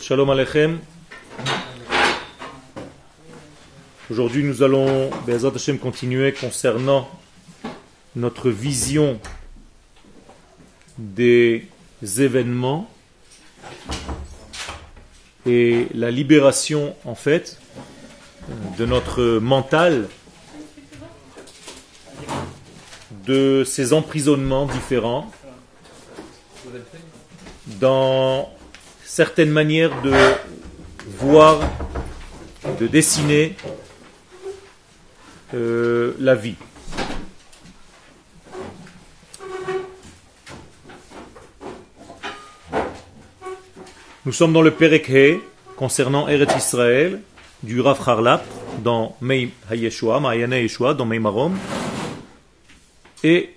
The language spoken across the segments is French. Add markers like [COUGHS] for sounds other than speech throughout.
Shalom Alechem. Aujourd'hui, nous allons, continuer concernant notre vision des événements et la libération, en fait, de notre mental de ces emprisonnements différents dans certaines manières de voir, de dessiner euh, la vie. Nous sommes dans le Perek concernant Eretz Israël du Rav Harlap dans Mei Hayeshua, Yeshua, dans Meimarom. Et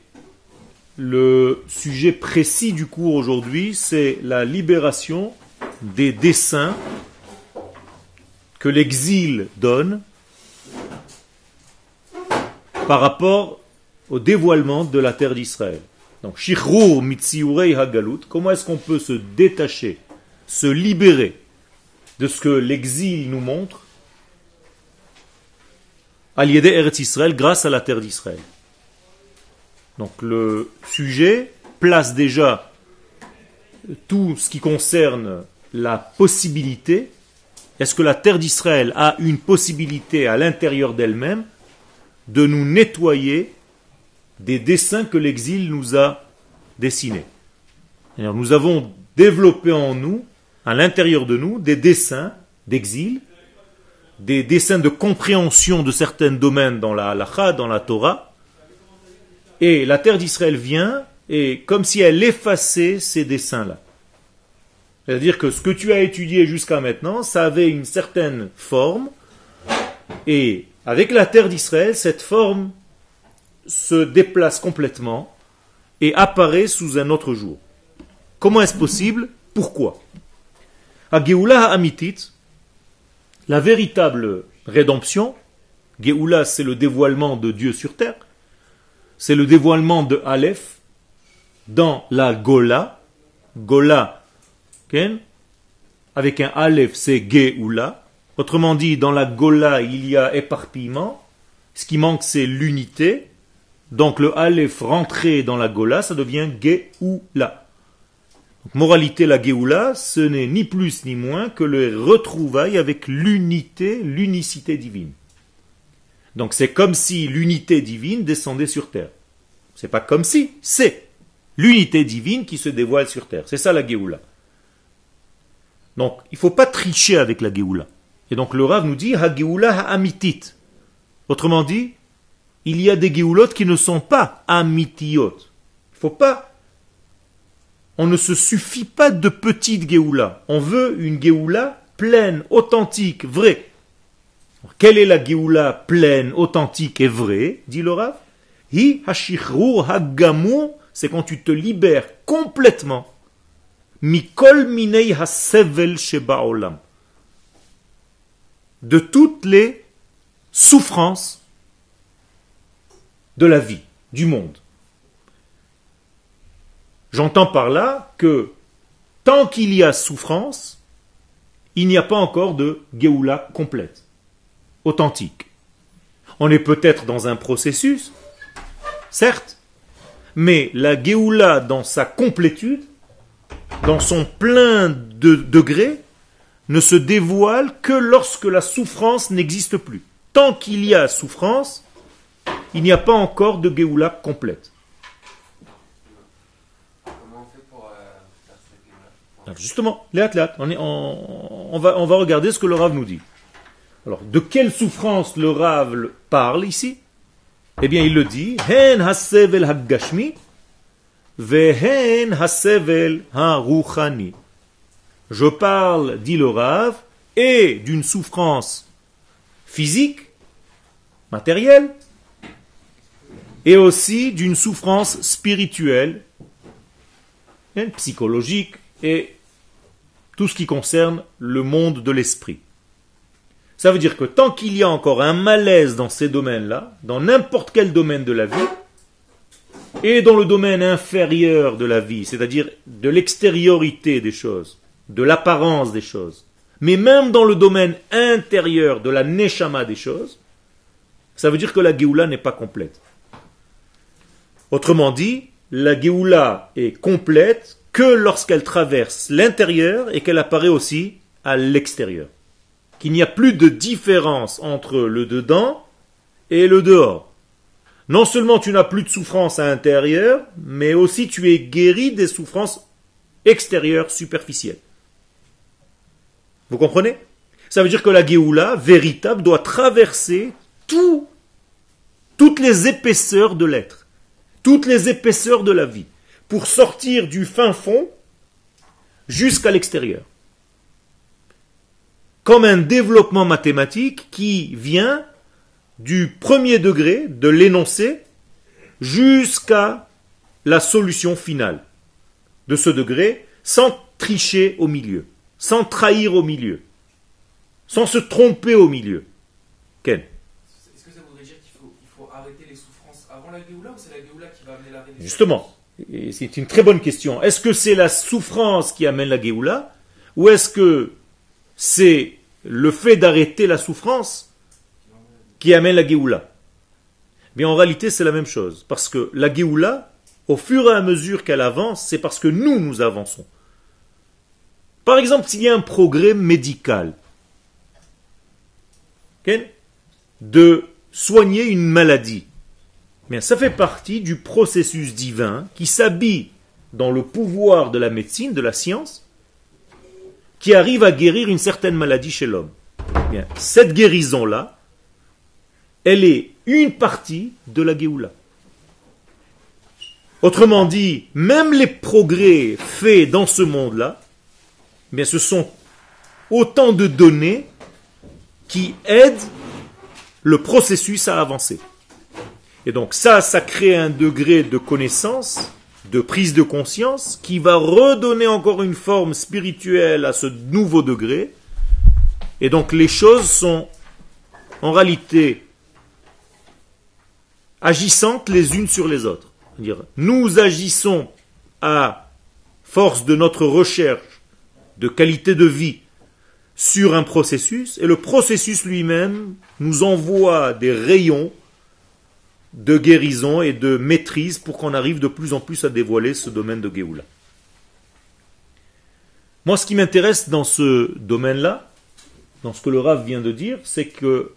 le sujet précis du cours aujourd'hui, c'est la libération des dessins que l'exil donne par rapport au dévoilement de la terre d'Israël. Donc, Shichrur Mitziurei Hagalut, comment est-ce qu'on peut se détacher se libérer de ce que l'exil nous montre, à Eretz Israël grâce à la terre d'Israël? Donc le sujet place déjà tout ce qui concerne la possibilité. Est-ce que la terre d'Israël a une possibilité à l'intérieur d'elle-même de nous nettoyer des dessins que l'exil nous a dessinés? Nous avons développé en nous à l'intérieur de nous des dessins d'exil, des dessins de compréhension de certains domaines dans la halacha, dans la Torah. Et la terre d'Israël vient et comme si elle effaçait ces dessins-là. C'est-à-dire que ce que tu as étudié jusqu'à maintenant, ça avait une certaine forme, et avec la terre d'Israël, cette forme se déplace complètement et apparaît sous un autre jour. Comment est-ce possible? Pourquoi? À Amitit, la véritable rédemption, Geoula c'est le dévoilement de Dieu sur terre, c'est le dévoilement de Aleph dans la Gola, Gola, avec un Aleph c'est Geoula, autrement dit dans la Gola il y a éparpillement, ce qui manque c'est l'unité, donc le Aleph rentré dans la Gola ça devient Geoula. Moralité, la Géoula, ce n'est ni plus ni moins que le retrouvaille avec l'unité, l'unicité divine. Donc c'est comme si l'unité divine descendait sur terre. C'est pas comme si, c'est l'unité divine qui se dévoile sur terre. C'est ça la Géoula. Donc il ne faut pas tricher avec la Géoula. Et donc le Rav nous dit Ha Géoula amitit. Autrement dit, il y a des Géoulotes qui ne sont pas amitiot. Il ne faut pas on ne se suffit pas de petite Géoula. On veut une Géoula pleine, authentique, vraie. Quelle est la Géoula pleine, authentique et vraie dit le Rav? Hi c'est quand tu te libères complètement. Mikol minei hasevel olam. De toutes les souffrances de la vie, du monde. J'entends par là que tant qu'il y a souffrance, il n'y a pas encore de Géoula complète, authentique. On est peut-être dans un processus, certes, mais la Géoula dans sa complétude, dans son plein de degrés, ne se dévoile que lorsque la souffrance n'existe plus. Tant qu'il y a souffrance, il n'y a pas encore de Géoula complète. justement, les on, on, va, on va regarder ce que le Rav nous dit. Alors, de quelle souffrance le Rav parle ici? Eh bien, il le dit, Hen hasevel haggashmi, vehen hasevel haruchani. Je parle, dit le Rav, et d'une souffrance physique, matérielle, et aussi d'une souffrance spirituelle, hein, psychologique et tout ce qui concerne le monde de l'esprit. Ça veut dire que tant qu'il y a encore un malaise dans ces domaines-là, dans n'importe quel domaine de la vie, et dans le domaine inférieur de la vie, c'est-à-dire de l'extériorité des choses, de l'apparence des choses, mais même dans le domaine intérieur de la neshama des choses, ça veut dire que la Géoula n'est pas complète. Autrement dit, la Géoula est complète que lorsqu'elle traverse l'intérieur et qu'elle apparaît aussi à l'extérieur. Qu'il n'y a plus de différence entre le dedans et le dehors. Non seulement tu n'as plus de souffrance à l'intérieur, mais aussi tu es guéri des souffrances extérieures superficielles. Vous comprenez? Ça veut dire que la Géoula, véritable, doit traverser tout, toutes les épaisseurs de l'être, toutes les épaisseurs de la vie, pour sortir du fin fond jusqu'à l'extérieur. Comme un développement mathématique qui vient du premier degré de l'énoncé jusqu'à la solution finale de ce degré sans tricher au milieu, sans trahir au milieu, sans se tromper au milieu. Ken Est-ce que ça voudrait dire qu'il faut, arrêter les souffrances avant la Géoula ou c'est la Géoula qui va amener la rédemption Justement, c'est une très bonne question. Est-ce que c'est la souffrance qui amène la Géoula ou est-ce que c'est le fait d'arrêter la souffrance qui amène la Géoula. Mais en réalité, c'est la même chose. Parce que la Géoula, au fur et à mesure qu'elle avance, c'est parce que nous, nous avançons. Par exemple, s'il y a un progrès médical, de soigner une maladie, mais ça fait partie du processus divin qui s'habille dans le pouvoir de la médecine, de la science, qui arrive à guérir une certaine maladie chez l'homme. Bien, cette guérison-là, elle est une partie de la Géoula. Autrement dit, même les progrès faits dans ce monde-là, mais ce sont autant de données qui aident le processus à avancer. Et donc ça, ça crée un degré de connaissance, de prise de conscience, qui va redonner encore une forme spirituelle à ce nouveau degré. Et donc les choses sont en réalité agissantes les unes sur les autres. Nous agissons à force de notre recherche de qualité de vie sur un processus, et le processus lui-même nous envoie des rayons de guérison et de maîtrise pour qu'on arrive de plus en plus à dévoiler ce domaine de Géoula. Moi, ce qui m'intéresse dans ce domaine-là, dans ce que le Rav vient de dire, c'est que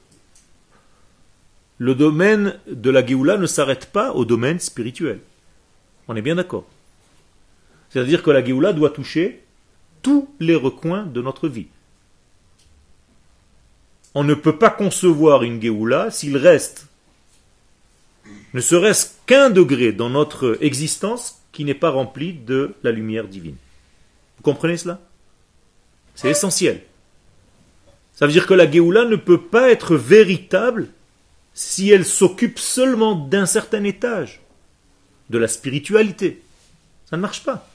le domaine de la Géoula ne s'arrête pas au domaine spirituel. On est bien d'accord. C'est-à-dire que la Géoula doit toucher tous les recoins de notre vie. On ne peut pas concevoir une Géoula s'il reste ne serait-ce qu'un degré dans notre existence qui n'est pas rempli de la lumière divine. Vous comprenez cela? C'est essentiel. Ça veut dire que la Géoula ne peut pas être véritable si elle s'occupe seulement d'un certain étage, de la spiritualité. Ça ne marche pas.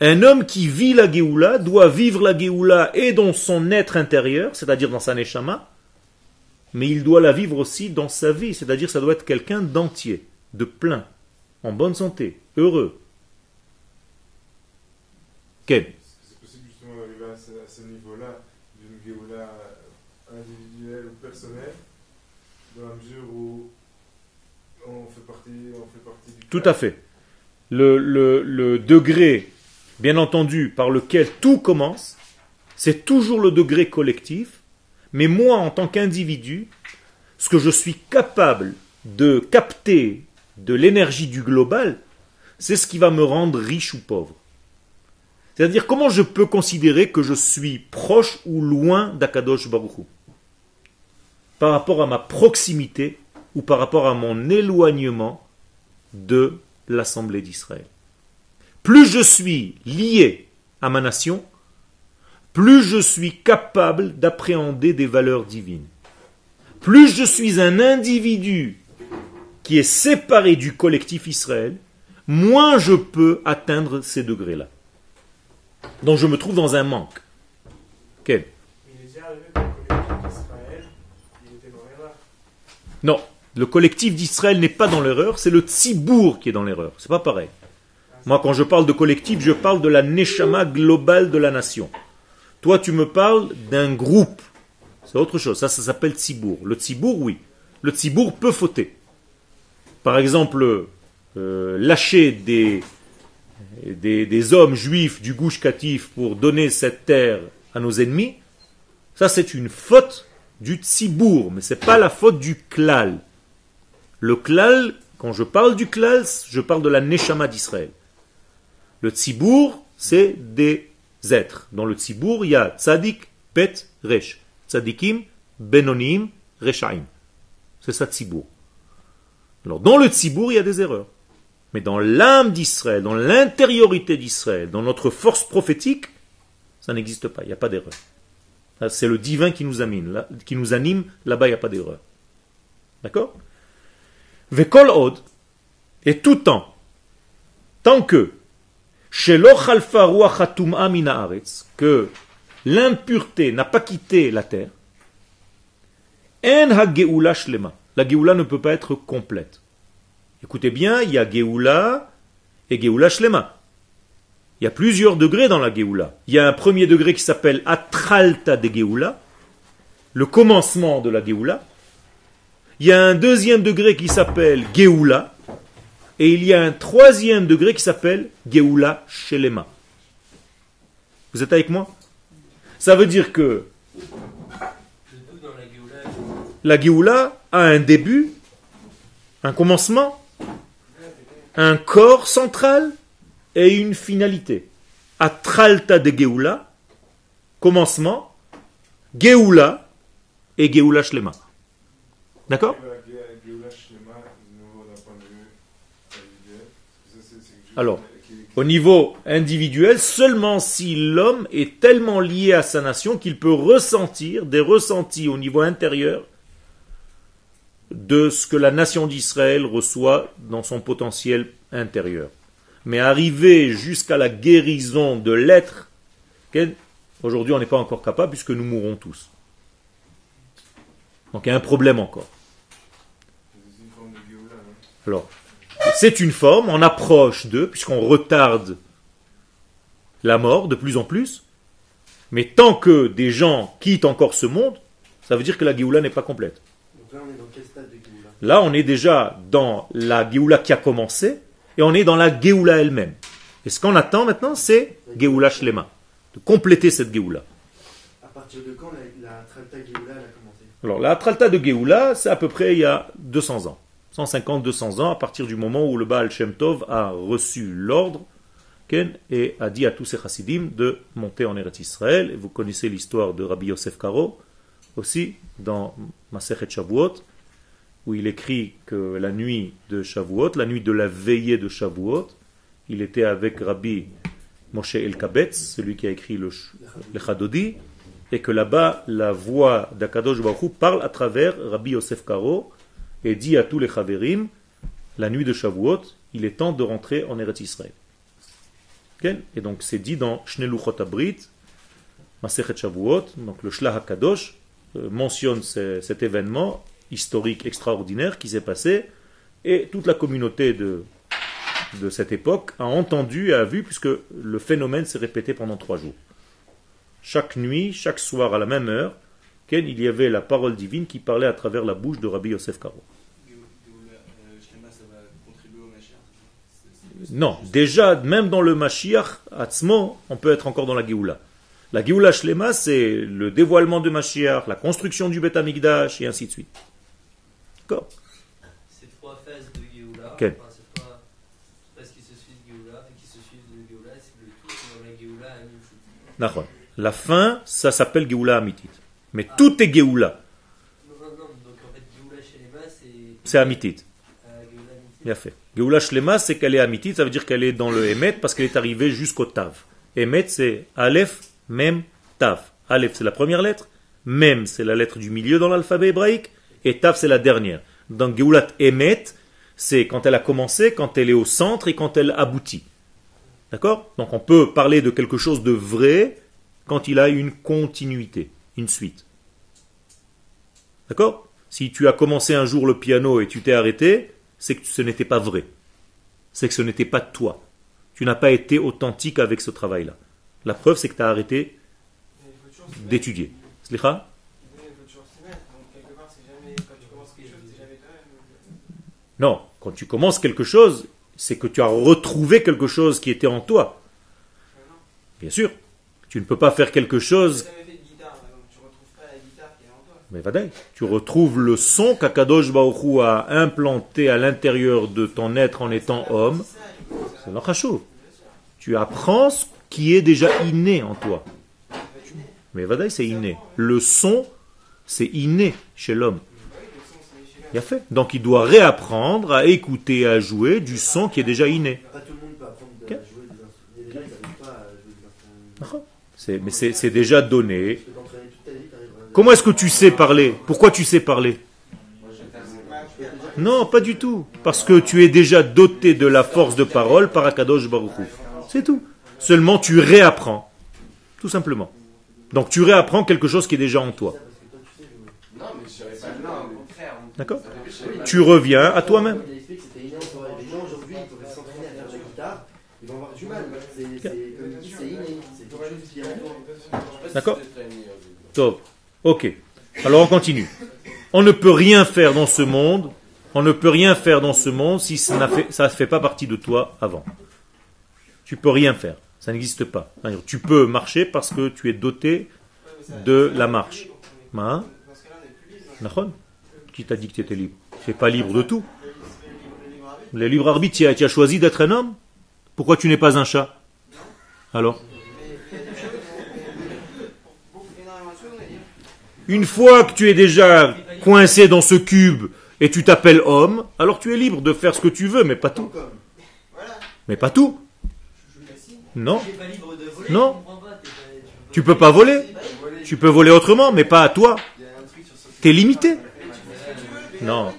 Un homme qui vit la Géoula doit vivre la Géoula et dans son être intérieur, c'est-à-dire dans sa Neshama, mais il doit la vivre aussi dans sa vie, c'est-à-dire ça doit être quelqu'un d'entier, de plein, en bonne santé, heureux. Quel C'est possible justement d'arriver à ce, niveau-là d'une Géoula individuel ou personnel, dans la mesure où on fait partie, on fait partie du... Tout à fait. Le, le, le degré, bien entendu, par lequel tout commence, c'est toujours le degré collectif, mais moi, en tant qu'individu, ce que je suis capable de capter de l'énergie du global, c'est ce qui va me rendre riche ou pauvre. C'est-à-dire comment je peux considérer que je suis proche ou loin d'Akadosh Baruch par rapport à ma proximité ou par rapport à mon éloignement de l'Assemblée d'Israël. Plus je suis lié à ma nation, plus je suis capable d'appréhender des valeurs divines. Plus je suis un individu qui est séparé du collectif Israël, moins je peux atteindre ces degrés-là. Donc je me trouve dans un manque. Quel? Non, le collectif d'Israël n'est pas dans l'erreur, c'est le tzibour qui est dans l'erreur. C'est pas pareil. Moi, quand je parle de collectif, je parle de la neshama globale de la nation. Toi, tu me parles d'un groupe. C'est autre chose. Ça, ça s'appelle tzibour. Le tzibour, oui. Le tzibour peut fauter. Par exemple, euh, lâcher des, hommes juifs du gouche catif pour donner cette terre à nos ennemis, ça c'est une faute du tzibour, mais c'est pas la faute du klal. Le klal, quand je parle du klal, je parle de la neshama d'Israël. Le tzibour, c'est des êtres. Dans le tzibour, il y a tzadik, pet, resh. Tzadikim, benonim, reshaim. C'est ça tzibour. Alors, dans le tzibour, il y a des erreurs. Mais dans l'âme d'Israël, dans l'intériorité d'Israël, dans notre force prophétique, ça n'existe pas, il n'y a pas d'erreur. C'est le divin qui nous anime. Là, qui nous anime, là-bas, il n'y a pas d'erreur. D'accord? Vekol od, et tout temps, tant que, que l'impureté n'a pas quitté la terre, en ha shlema. La geoula ne peut pas être complète. Écoutez bien, il y a geoula et geoula shlema. Il y a plusieurs degrés dans la Géoula. Il y a un premier degré qui s'appelle Atralta de Géoula, le commencement de la Géoula. Il y a un deuxième degré qui s'appelle Géoula. Et il y a un troisième degré qui s'appelle Géoula Shelema. Vous êtes avec moi? Ça veut dire que la Géoula a un début, un commencement, un corps central et une finalité. Atralta de Geoula, commencement, Geoula et Geoula Shlema. D'accord? Alors, au niveau individuel, seulement si l'homme est tellement lié à sa nation qu'il peut ressentir des ressentis au niveau intérieur de ce que la nation d'Israël reçoit dans son potentiel intérieur mais arriver jusqu'à la guérison de l'être, aujourd'hui on n'est pas encore capable puisque nous mourrons tous. Donc il y a un problème encore. Alors, c'est une forme, on approche d'eux, puisqu'on retarde la mort de plus en plus, mais tant que des gens quittent encore ce monde, ça veut dire que la Géoula n'est pas complète. là, on est dans quel stade de Là, on est déjà dans la Géoula qui a commencé, et on est dans la Géoula elle-même. Et ce qu'on attend maintenant, c'est Géoula Shlema, de compléter cette Géoula. À partir de quand la, la Tralta Géoula a commencé? Alors la Tralta de Géoula, c'est à peu près il y a 200 ans. 150-200 ans, à partir du moment où le Baal Shem Tov a reçu l'ordre et a dit à tous ses chassidim de monter en Eretz Israël. Vous connaissez l'histoire de Rabbi Yosef Karo, aussi, dans Masechet Shavuot, où il écrit que la nuit de Shavuot, la nuit de la veillée de Shavuot, il était avec Rabbi Moshe El-Kabetz, celui qui a écrit le, le Chadodi, et que là-bas, la voix d'Akadosh Baruch parle à travers Rabbi Yosef Karo et dit à tous les Chaverim, la nuit de Shavuot, il est temps de rentrer en Eretz Israël. Et donc c'est dit dans Shneluchot Abrit, Masechet Shavuot, donc le Shlah HaKadosh euh, mentionne cet événement historique extraordinaire qui s'est passé, et toute la communauté de, de cette époque a entendu et a vu, puisque le phénomène s'est répété pendant trois jours. Chaque nuit, chaque soir, à la même heure, il y avait la parole divine qui parlait à travers la bouche de Rabbi Yosef Karo. Non, déjà, même dans le Mashiach, Atzmo, on peut être encore dans la Géoula. La Géoula Shlema, c'est le dévoilement de Mashiach, la construction du Beth Amikdash, et ainsi de suite. Ces trois phases de Géoula, okay. enfin, ces trois phases qui se suivent Géoula, et qui se suivent de Géoula, c'est le tout dans la Géoula. La fin, ça s'appelle Géoula Amitit. Mais ah. tout est Géoula. Donc c'est. Amitit. Bien fait. Géoula Shlema, c'est qu'elle est Amitit, ça veut dire qu'elle est dans le Emet parce qu'elle est arrivée jusqu'au Tav. Emet, c'est Aleph, Mem, Tav. Aleph, c'est la première lettre. Mem, c'est la lettre du milieu dans l'alphabet hébraïque. Et Tav, c'est la dernière. Dans Geulat Emet, c'est quand elle a commencé, quand elle est au centre et quand elle aboutit. D'accord? Donc on peut parler de quelque chose de vrai quand il a une continuité, une suite. D'accord? Si tu as commencé un jour le piano et tu t'es arrêté, c'est que ce n'était pas vrai. C'est que ce n'était pas toi. Tu n'as pas été authentique avec ce travail-là. La preuve, c'est que tu as arrêté d'étudier. Slicha? Non, quand tu commences quelque chose, c'est que tu as retrouvé quelque chose qui était en toi. Bien sûr. Tu ne peux pas faire quelque chose, n'as jamais fait de guitare, par exemple. Tu retrouves pas la guitare qui est en toi. Mais tu retrouves le son qu'Akadosh Baruch Hu a implanté à l'intérieur de ton être en étant homme. C'est le chachouv. Tu apprends ce qui est déjà inné en toi. Mais vadaï, c'est inné. Le son, c'est inné chez l'homme. Il a fait. Donc il doit réapprendre à écouter et à jouer du son qui est déjà inné. C'est- mais c'est c'est déjà donné. Comment est-ce que tu sais parler? Pourquoi tu sais parler? Non, pas du tout. Parce que tu es déjà doté de la force de parole par Akadosh Baruch Hu. C'est tout. Seulement tu réapprends. Tout simplement. Donc tu réapprends quelque chose qui est déjà en toi. D'accord? Tu reviens à toi-même. D'accord Top. Ok. Alors on continue. On ne peut rien faire dans ce monde. On ne peut rien faire dans ce monde si ça ne fait pas partie de toi avant. Tu peux rien faire. Ça n'existe pas. Tu peux marcher parce que tu es doté de la marche. Hein Qui t'a dit que tu étais libre? Tu n'es pas libre de tout. Le libre- arbitre. Tu as choisi d'être un homme Pourquoi tu n'es pas un chat? Alors Mais il y a des choses, mais- pour beaucoup- énormément de choses, on est libre. Une fois que tu es déjà coincé dans ce cube et tu t'appelles homme, alors tu es libre de faire ce que tu veux, mais pas tout. Mais pas tout. Non. Non. Tu peux pas voler. Tu peux voler autrement, mais pas à toi. T'es limité. Non.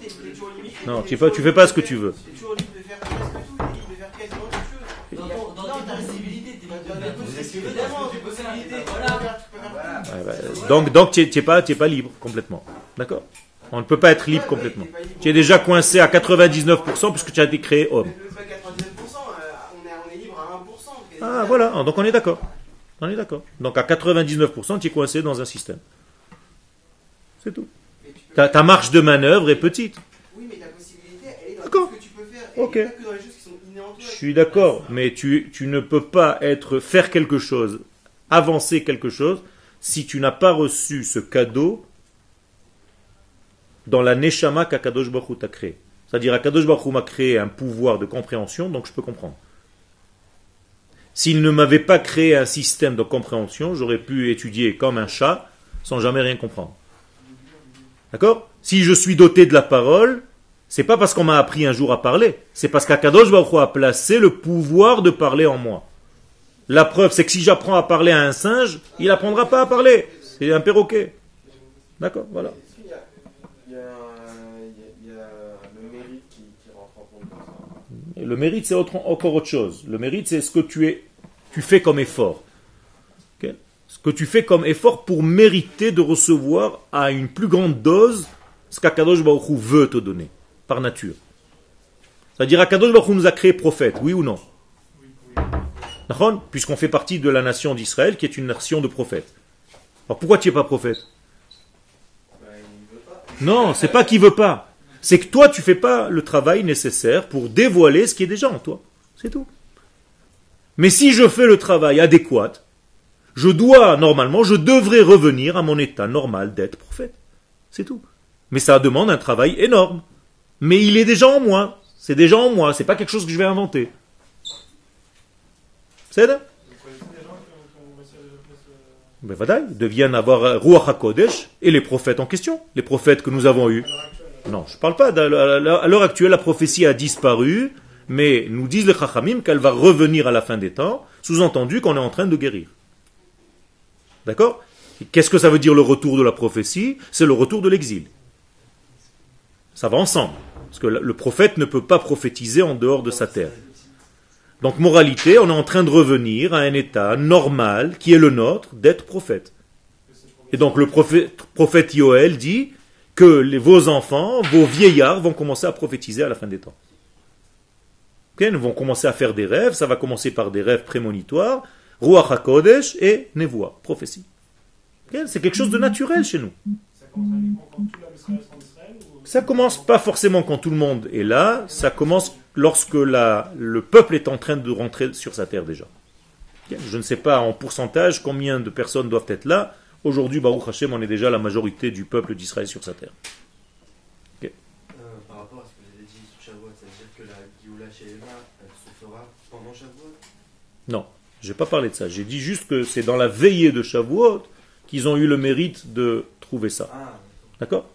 Non, tu fais tu fais pas ce que tu veux. T'es toujours libre de faire presque tout. T'es libre de faire quasiment toute chose. Dans, ton- dans Non, tes t'as- possibilités, t'es libre de Dans faire tes tout ce que tu veux, possibilités, dans tes tes possibilités, possibilités, tu peux voilà. faire- tu peux faire tout. Ouais, bah, donc, donc tu n'es pas, pas libre complètement. D'accord? On ne peut pas être libre complètement. Tu es déjà coincé à 99% puisque tu as été créé homme. Même pas 99%, euh, on est, on est libre à 1%. Ah voilà, donc on est d'accord. On est d'accord. Donc à 99%, tu es coincé dans un système. C'est tout. Ta, ta marge de manœuvre est petite. Oui, mais ta possibilité, elle est dans tout ce que tu peux faire. Elle Ok. est pas que dans les choses qui sont. Je suis d'accord, mais tu, tu ne peux pas être faire quelque chose, avancer quelque chose, si tu n'as pas reçu ce cadeau dans la neshama qu'Akadosh Baruch t'a créé. C'est-à-dire, Akadosh Baruch m'a créé un pouvoir de compréhension, donc je peux comprendre. S'il ne m'avait pas créé un système de compréhension, j'aurais pu étudier comme un chat sans jamais rien comprendre. D'accord? Si je suis doté de la parole, c'est pas parce qu'on m'a appris un jour à parler, c'est parce qu'Akadosh Baruch a placé le pouvoir de parler en moi. La preuve, c'est que si j'apprends à parler à un singe, il n'apprendra pas à parler. C'est un perroquet. D'accord, voilà. Le mérite qui, qui rentre en compte dans ça? Et le mérite, c'est autre- encore autre chose. Le mérite, c'est ce que tu, es, tu fais comme effort. Ce que tu fais comme effort pour mériter de recevoir à une plus grande dose ce qu'Akadosh Baruch Hu veut te donner, par nature. C'est-à-dire, Akadosh Baruch Hu nous a créé prophètes, oui ou non? Puisqu'on fait partie de la nation d'Israël, qui est une nation de prophètes. Alors pourquoi tu n'es pas prophète. Non, c'est pas qu'il veut pas. C'est que toi, tu fais pas le travail nécessaire pour dévoiler ce qui est déjà en toi. C'est tout. Mais si je fais le travail adéquat, je dois, normalement, je devrais revenir à mon état normal d'être prophète. C'est tout. Mais ça demande un travail énorme. Mais il est déjà en moi. C'est déjà en moi. C'est pas quelque chose que je vais inventer. Voilà, ils deviennent avoir Ruach HaKodesh et les prophètes en question, les prophètes que nous avons eus. Non, je ne parle pas. À l'heure actuelle, la prophétie a disparu, mais nous disent les Chachamim qu'elle va revenir à la fin des temps, sous-entendu qu'on est en train de guérir. D'accord? Qu'est-ce que ça veut dire le retour de la prophétie? C'est le retour de l'exil. Ça va ensemble. Parce que le prophète ne peut pas prophétiser en dehors de sa terre. Donc, moralité, on est en train de revenir à un état normal, qui est le nôtre, d'être prophète. Et donc, le prophète, prophète Yoël dit que les- vos enfants, vos vieillards vont commencer à prophétiser à la fin des temps. Ils vont commencer à faire des rêves, ça va commencer par des rêves prémonitoires, Ruach HaKodesh et Nevoa, prophétie. Ok C'est quelque chose de naturel chez nous. Ça commence pas forcément quand tout le monde est là, ça commence lorsque la, le peuple est en train de rentrer sur sa terre déjà. Je ne sais pas en pourcentage combien de personnes doivent être là. Aujourd'hui, Baruch Hashem, on est déjà la majorité du peuple d'Israël sur sa terre. Euh, par rapport à ce que vous avez dit sur Shavuot, ça veut dire que la chez Emma, elle se fera pendant Shavuot? Non, j'ai pas parlé de ça. J'ai dit juste que c'est dans la veillée de Shavuot qu'ils ont eu le mérite de trouver ça. Ah, D'accord?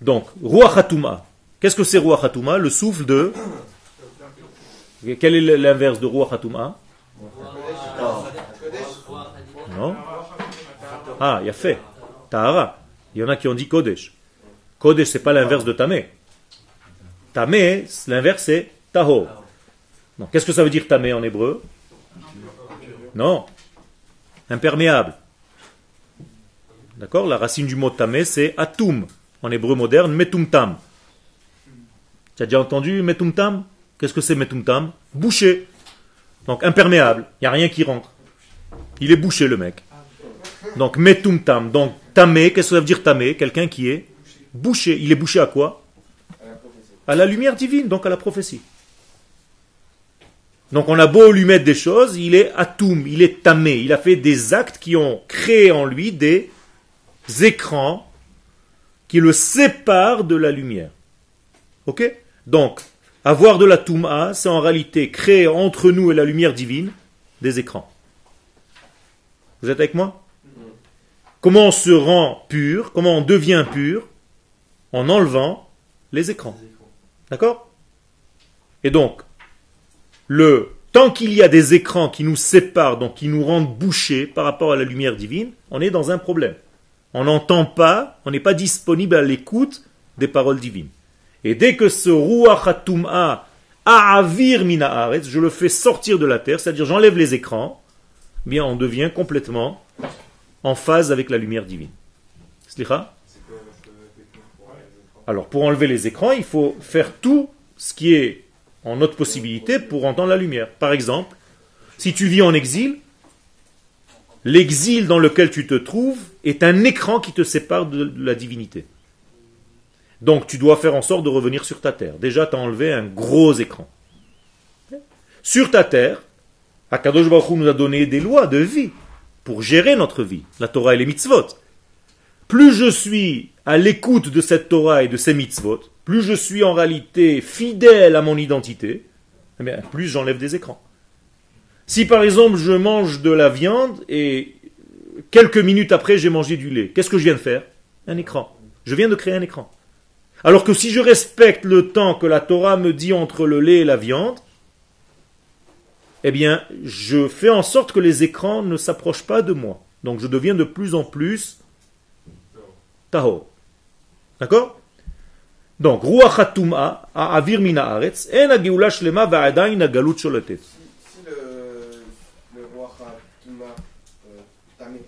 Donc, Ruach Hatuma. Qu'est-ce que c'est Ruach Hatuma Le souffle de... [COUGHS] Quel est l'inverse de Ruach Hatuma? Non Ah, il y a fait. Tahara. Il y en a qui ont dit Kodesh. Kodesh, c'est pas l'inverse de Tamé. Tamé, l'inverse c'est Taho. Qu'est-ce que ça veut dire Tamé en hébreu? Non. Imperméable. D'accord? La racine du mot Tamé, c'est Atum. En hébreu moderne, Metumtam. Tu as déjà entendu Metumtam? Qu'est-ce que c'est Metumtam? Bouché. Donc imperméable. Il n'y a rien qui rentre. Il est bouché le mec. Donc Metumtam. Donc Tamé, qu'est-ce que ça veut dire Tamé? Quelqu'un qui est bouché. Il est bouché à quoi? À la lumière divine, donc à la prophétie. Donc on a beau lui mettre des choses, il est atum, il est tamé, il a fait des actes qui ont créé en lui des écrans qui le séparent de la lumière. Ok? Donc, avoir de la touma, c'est en réalité créer entre nous et la lumière divine des écrans. Vous êtes avec moi? Comment on se rend pur Comment on devient pur? En enlevant les écrans. D'accord? Et donc, le tant qu'il y a des écrans qui nous séparent, donc qui nous rendent bouchés par rapport à la lumière divine, on est dans un problème. On n'entend pas, on n'est pas disponible à l'écoute des paroles divines. Et dès que ce Ruach HaTum'a A'avir mina je le fais sortir de la terre, c'est-à-dire j'enlève les écrans, eh bien on devient complètement en phase avec la lumière divine. Slicha? Alors pour enlever les écrans, il faut faire tout ce qui est en notre possibilité pour entendre la lumière. Par exemple, si tu vis en exil, l'exil dans lequel tu te trouves est un écran qui te sépare de la divinité. Donc tu dois faire en sorte de revenir sur ta terre. Déjà, tu as enlevé un gros écran. Sur ta terre, Akadosh Baruch nous a donné des lois de vie pour gérer notre vie, la Torah et les mitzvot. Plus je suis à l'écoute de cette Torah et de ces mitzvot, plus je suis en réalité fidèle à mon identité, eh plus j'enlève des écrans. Si par exemple je mange de la viande et quelques minutes après j'ai mangé du lait, qu'est-ce que je viens de faire? Un écran. Je viens de créer un écran. Alors que si je respecte le temps que la Torah me dit entre le lait et la viande, eh bien, je fais en sorte que les écrans ne s'approchent pas de moi. Donc je deviens de plus en plus tahor. D'accord? Donc, Ruach HaTum'a, Avir Mina Haaretz, En HaGeula Shlema Va'adain. Si, le, Khatuma, euh, Tamé,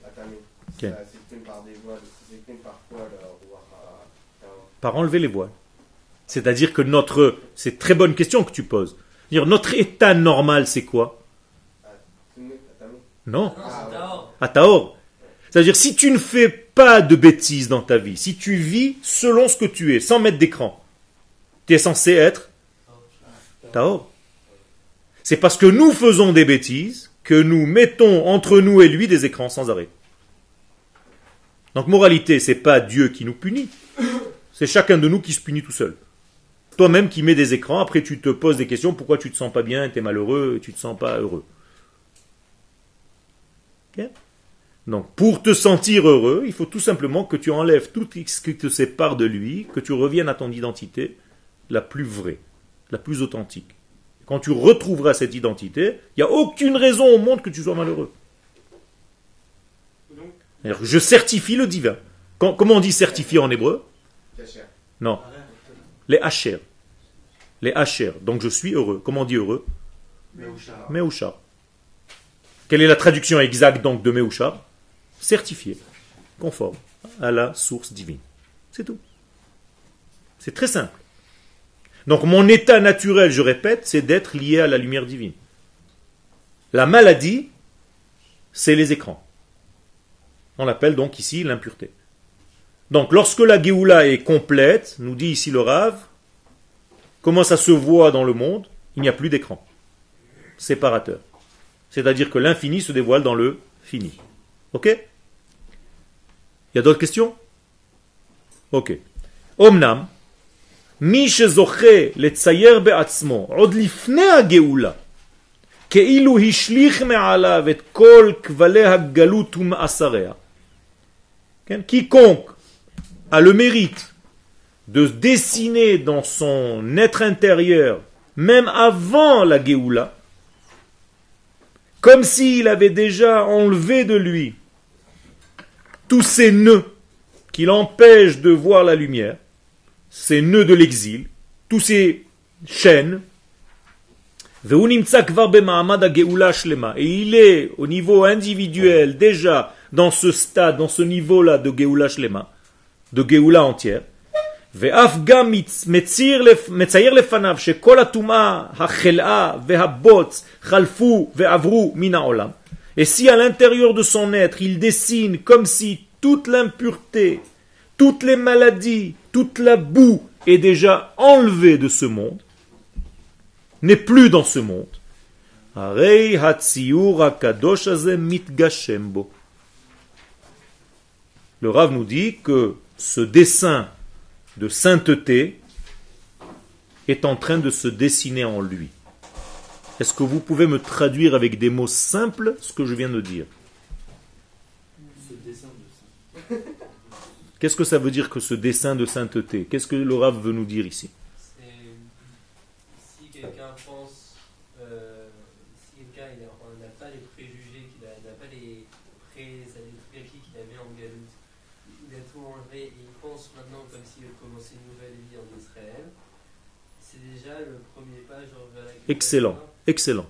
Ok. ça s'exprime par des voiles, ça s'exprime par quoi le roi Khatuma Par enlever les voiles. C'est-à-dire que notre... C'est très bonne question que tu poses. Dire notre état normal, c'est quoi? À Non Non, c'est Tahor. à Tahor. C'est-à-dire, si tu ne fais pas de bêtises dans ta vie, si tu vis selon ce que tu es, sans mettre d'écran, tu es censé être Tahor. C'est parce que nous faisons des bêtises que nous mettons entre nous et lui des écrans sans arrêt. Donc, moralité, c'est pas Dieu qui nous punit, c'est chacun de nous qui se punit tout seul. Toi-même qui mets des écrans, après tu te poses des questions, pourquoi tu te sens pas bien, tu es malheureux, tu te sens pas heureux. Donc, pour te sentir heureux, il faut tout simplement que tu enlèves tout ce qui te sépare de lui, que tu reviennes à ton identité la plus vraie, la plus authentique. Quand tu retrouveras cette identité, il n'y a aucune raison au monde que tu sois malheureux. Je certifie le divin. Quand- comment on dit certifier en hébreu? Non. Les hacher. Les hacher. Donc je suis heureux. Comment on dit heureux? Meusha. Quelle est la traduction exacte donc de Meusha Certifié, conforme à la source divine. C'est tout. C'est très simple. Donc mon état naturel, je répète, c'est d'être lié à la lumière divine. La maladie, c'est les écrans. On l'appelle donc ici l'impureté. Donc lorsque la Géoula est complète, nous dit ici le Rav, comment ça se voit dans le monde Il n'y a plus d'écran. Séparateur. C'est-à-dire que l'infini se dévoile dans le fini. Ok Il y a d'autres questions Ok. Omnam, מי שזוכה לצייר בעצמו עוד לפני הגאולה, כאילו השליך מעליו את כל כבלי הגלות ומאסריה. כן? Quiconque a le mérite de dessiner dans son être intérieur, même avant la Géoula, comme s'il avait déjà enlevé de lui tous ces nœuds qui l'empêchent de voir la lumière, ces nœuds de l'exil, tous ces chaînes, et il est au niveau individuel déjà dans ce stade, dans ce niveau-là de Geoula Shlema, de Geoula entière. ואף גם מציר, מצייר לפניו שכל הטומאה, החלאה והבוץ חלפו ועברו מן העולם. Et si à l'intérieur de son être, il dessine comme si toute l'impureté, toutes les maladies, toute la boue est déjà enlevée de ce monde, n'est plus dans ce monde, הרי הציור הקדוש הזה מתגשם בו. Le Rav nous dit que ce dessin de sainteté est en train de se dessiner en lui. Est-ce que vous pouvez me traduire avec des mots simples ce que je viens de dire? Qu'est-ce que ça veut dire que ce dessin de sainteté? Qu'est-ce que le Rav veut nous dire ici C'est- Si quelqu'un pense, euh, si quelqu'un il a- on n'a pas les préjugés, qu'il a- n'a pas les pré- les préjugés qu'il avait en Galoute, il a tout enlevé et il pense maintenant comme s'il commençait une nouvelle vie en Israël, c'est déjà le premier pas genre vers la Excellent, excellent.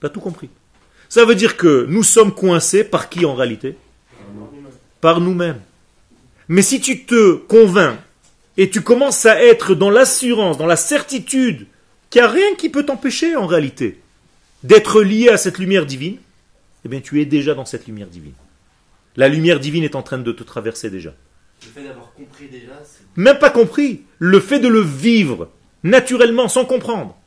Tu as tout compris. Ça veut dire que nous sommes coincés par qui en réalité? Par nous-mêmes. Mais si tu te convaincs et tu commences à être dans l'assurance, dans la certitude qu'il n'y a rien qui peut t'empêcher en réalité d'être lié à cette lumière divine, eh bien tu es déjà dans cette lumière divine. La lumière divine est en train de te traverser déjà. Le fait d'avoir compris déjà, c'est Même pas compris. Le fait de le vivre naturellement, sans comprendre.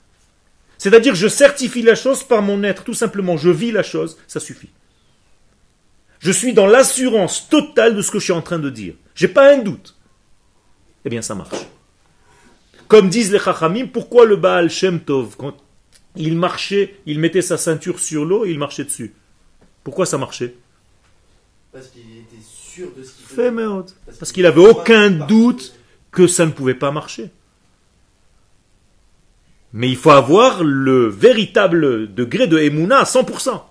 C'est-à-dire, je certifie la chose par mon être, tout simplement. Je vis la chose, ça suffit. Je suis dans l'assurance totale de ce que je suis en train de dire. J'ai pas un doute. Eh bien, ça marche. Comme disent les Chachamim, pourquoi le Baal Shem Tov, quand il marchait, il mettait sa ceinture sur l'eau et il marchait dessus? Pourquoi ça marchait? Parce qu'il était sûr de ce qu'il faisait. Parce qu'il avait aucun doute que ça ne pouvait pas marcher. Mais il faut avoir le véritable degré de Emouna à 100%.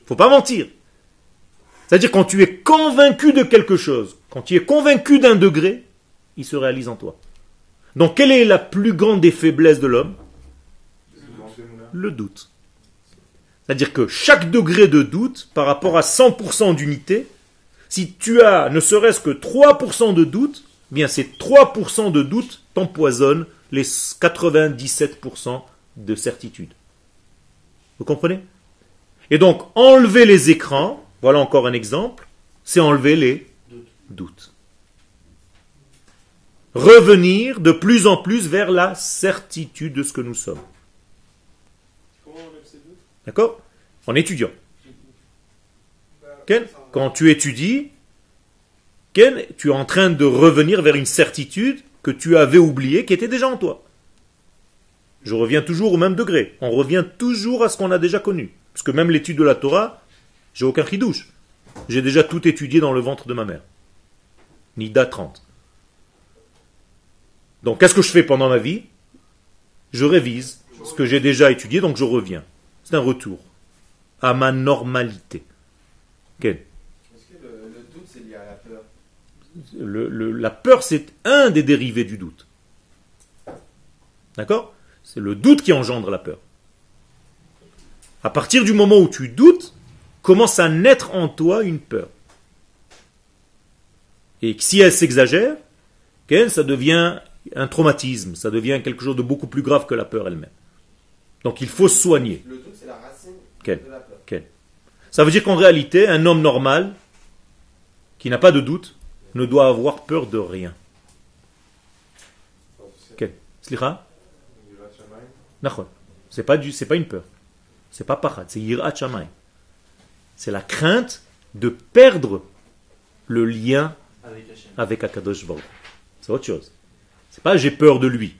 Il faut pas mentir. C'est-à-dire quand tu es convaincu de quelque chose, quand tu es convaincu d'un degré, il se réalise en toi. Donc quelle est la plus grande des faiblesses de l'homme? Le doute. C'est-à-dire que chaque degré de doute par rapport à 100% d'unité, si tu as ne serait-ce que 3% de doute, eh bien ces 3% de doute t'empoisonnent les 97% de certitude. Vous comprenez? Et donc, enlever les écrans, voilà encore un exemple, c'est enlever les doutes. Revenir de plus en plus vers la certitude de ce que nous sommes. Comment on enlève ces doutes? D'accord? En étudiant. Ken, quand tu étudies, Ken, tu es en train de revenir vers une certitude que tu avais oubliée, qui était déjà en toi. Je reviens toujours au même degré. On revient toujours à ce qu'on a déjà connu. Parce que même l'étude de la Torah, j'ai aucun chidouche. J'ai déjà tout étudié dans le ventre de ma mère. Nida 30. Donc qu'est-ce que je fais pendant ma vie? Je révise ce que j'ai déjà étudié, donc je reviens. C'est un retour à ma normalité. Ken. Est-ce que le, le doute c'est lié à la peur? Le- le- la peur, c'est un des dérivés du doute. D'accord? C'est le doute qui engendre la peur. À partir du moment où tu doutes, commence à naître en toi une peur. Et si elle s'exagère, ça devient un traumatisme, ça devient quelque chose de beaucoup plus grave que la peur elle-même. Donc il faut soigner. Le doute, c'est la racine Quel de la peur. Ça veut dire qu'en réalité, un homme normal, qui n'a pas de doute, ne doit avoir peur de rien. Quel Slicha? Nachon. C'est pas du, c'est pas une peur. C'est pas pachat, c'est yirat shamayim. C'est la crainte de perdre le lien Avec Akadosh Baruch. C'est autre chose. C'est pas j'ai peur de lui.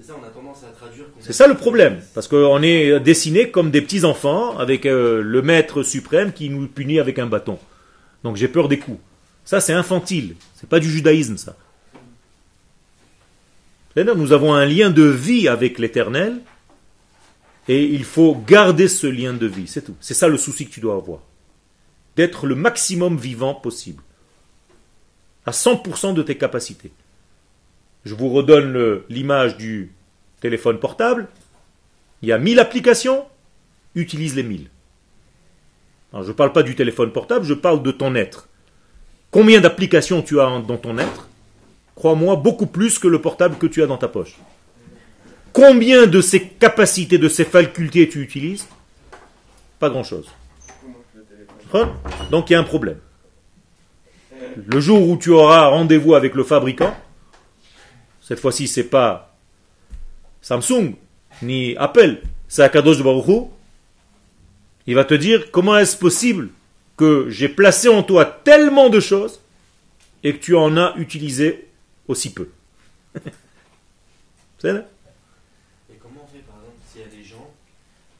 C'est ça, on a tendance à traduire. qu'on- C'est ça le problème, parce qu'on est dessinés comme des petits enfants avec euh, le maître suprême qui nous punit avec un bâton. Donc j'ai peur des coups. Ça c'est infantile, c'est pas du judaïsme ça. C'est-à-dire, Nous avons un lien de vie avec l'Éternel et il faut garder ce lien de vie, c'est tout. C'est ça le souci que tu dois avoir, d'être le maximum vivant possible, à 100% de tes capacités. Je vous redonne l'image du téléphone portable. Il y a 1000 applications, utilise les 1000. Alors, je ne parle pas du téléphone portable, je parle de ton être. Combien d'applications tu as dans ton être? Crois-moi, beaucoup plus que le portable que tu as dans ta poche. Combien de ces capacités, de ces facultés tu utilises? Pas grand-chose. Hein? Donc il y a un problème. Le jour où tu auras rendez-vous avec le fabricant, cette fois-ci c'est pas Samsung ni Apple, c'est Akadosh Baruch il va te dire comment est-ce possible que j'ai placé en toi tellement de choses et que tu en as utilisé aussi peu. [LAUGHS] C'est vrai? Et comment on fait, par exemple, s'il y a des gens,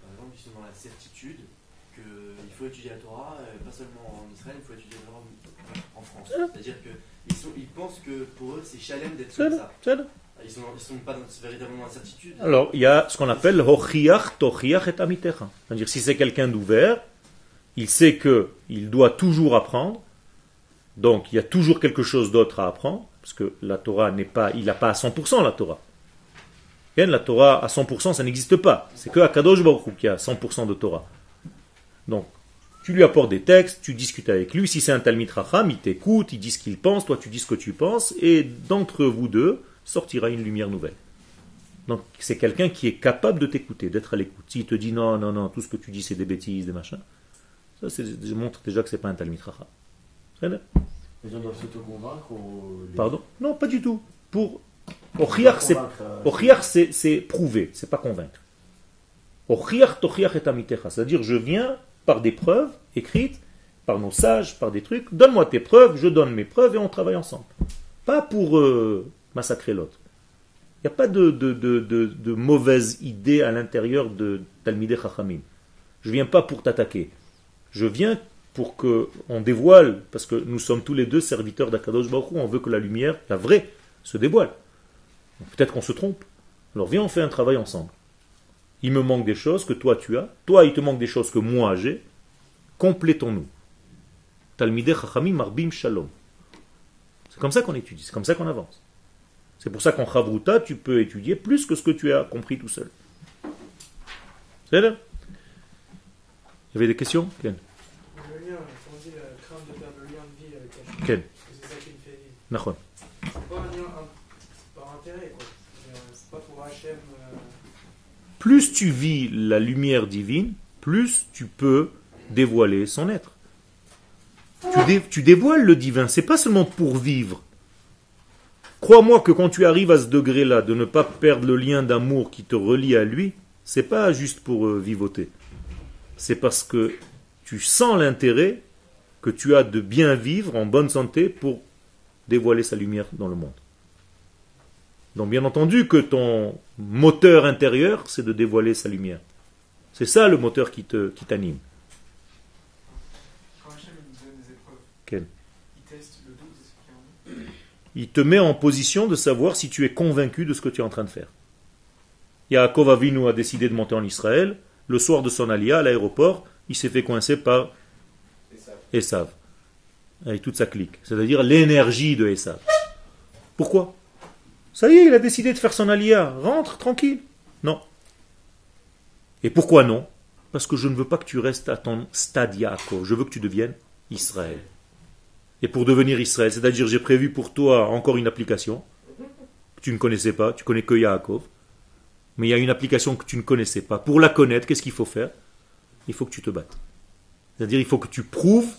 par exemple, qui sont dans la certitude qu'il faut étudier la Torah, euh, pas seulement en Israël, il faut étudier la Torah en France. C'est-à-dire qu'ils ils pensent que pour eux, c'est chalem d'être comme ça. Ils sont, ils sont pas dans, véritablement dans la certitude. Alors, il y a ce qu'on appelle Hochiach Tochiach et Amitecha. C'est-à-dire, si c'est quelqu'un d'ouvert, il sait que il doit toujours apprendre. Donc, il y a toujours quelque chose d'autre à apprendre, parce que la Torah n'est pas, il n'a pas à 100% la Torah. La Torah à 100%, ça n'existe pas. C'est que à Kadosh Baruch qui a 100% de Torah. Donc, tu lui apportes des textes, tu discutes avec lui. Si c'est un Talmid Racham, il t'écoute, il dit ce qu'il pense, toi tu dis ce que tu penses, et d'entre vous deux sortira une lumière nouvelle. Donc c'est quelqu'un qui est capable de t'écouter, d'être à l'écoute. S'il te dit non, non, non, tout ce que tu dis c'est des bêtises, des machins, ça je montre déjà que c'est pas un. C'est vrai Les gens doivent s'auto-convaincre ou. Pardon? Non, pas du tout. Pour Ochiach, c'est euh, prouver, c'est pas convaincre. Ochiach, tochiach et amitecha. C'est-à-dire, je viens par des preuves écrites, par nos sages, par des trucs. Donne-moi tes preuves, je donne mes preuves et on travaille ensemble. Pas pour euh, massacrer l'autre. Il n'y a pas de, de, de, de, de mauvaise idée à l'intérieur de Talmideh Chachamim. Je viens pas pour t'attaquer. Je viens pour que on dévoile, parce que nous sommes tous les deux serviteurs d'Akadosh Baruch on veut que la lumière, la vraie, se dévoile. Peut-être qu'on se trompe. Alors viens, on fait un travail ensemble. Il me manque des choses que toi tu as. Toi, il te manque des choses que moi j'ai. Complétons-nous. Talmideh Chachamim Marbim Shalom. C'est comme ça qu'on étudie, c'est comme ça qu'on avance. C'est pour ça qu'en Chavruta, tu peux étudier plus que ce que tu as compris tout seul. C'est là Avait des questions Ken? Ken euh, Plus tu vis la lumière divine, plus tu peux dévoiler son être. Tu dévoiles le divin, c'est pas seulement pour vivre. Crois-moi que quand tu arrives à ce degré-là, de ne pas perdre le lien d'amour qui te relie à lui, c'est pas juste pour euh, vivoter. C'est parce que tu sens l'intérêt que tu as de bien vivre en bonne santé pour dévoiler sa lumière dans le monde. Donc bien entendu que ton moteur intérieur, c'est de dévoiler sa lumière. C'est ça le moteur qui te qui t'anime. Quand Hachem donne des épreuves, Quel? il teste le doute. Il te met en position de savoir si tu es convaincu de ce que tu es en train de faire. Yaakov Avinu a décidé de monter en Israël. Le soir de son alia à l'aéroport, il s'est fait coincer par. Esav, avec toute sa clique, c'est-à-dire l'énergie de Esav. Pourquoi? Ça y est, il a décidé de faire son alia. Rentre tranquille. Non. Et pourquoi non? Parce que je ne veux pas que tu restes à ton stade Yaakov. Je veux que tu deviennes Israël. Et pour devenir Israël, c'est-à-dire j'ai prévu pour toi encore une application. que tu ne connaissais pas, tu connais que Yaakov, mais il y a une application que tu ne connaissais pas. Pour la connaître, qu'est-ce qu'il faut faire? Il faut que tu te battes. C'est-à-dire, il faut que tu prouves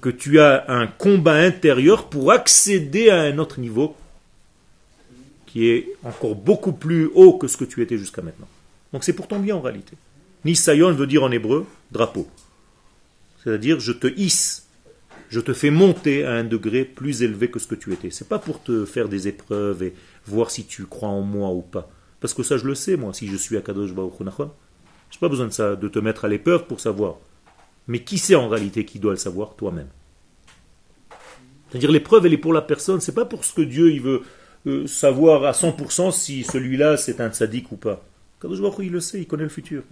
que tu as un combat intérieur pour accéder à un autre niveau qui est encore beaucoup plus haut que ce que tu étais jusqu'à maintenant. Donc c'est pour ton bien en réalité. Nisayon veut dire en hébreu drapeau. C'est-à-dire je te hisse, je te fais monter à un degré plus élevé que ce que tu étais. C'est pas pour te faire des épreuves et voir si tu crois en moi ou pas. Parce que ça je le sais moi, si je suis à Kadosh Baruch Nachon. J'ai pas besoin de ça, de te mettre à l'épreuve pour savoir. Mais qui c'est en réalité qui doit le savoir Toi-même? C'est-à-dire l'épreuve elle est pour la personne, c'est pas pour ce que Dieu il veut euh, savoir à 100% si celui-là c'est un tzaddik ou pas. Kadosh Baruch il le sait, il connaît le futur.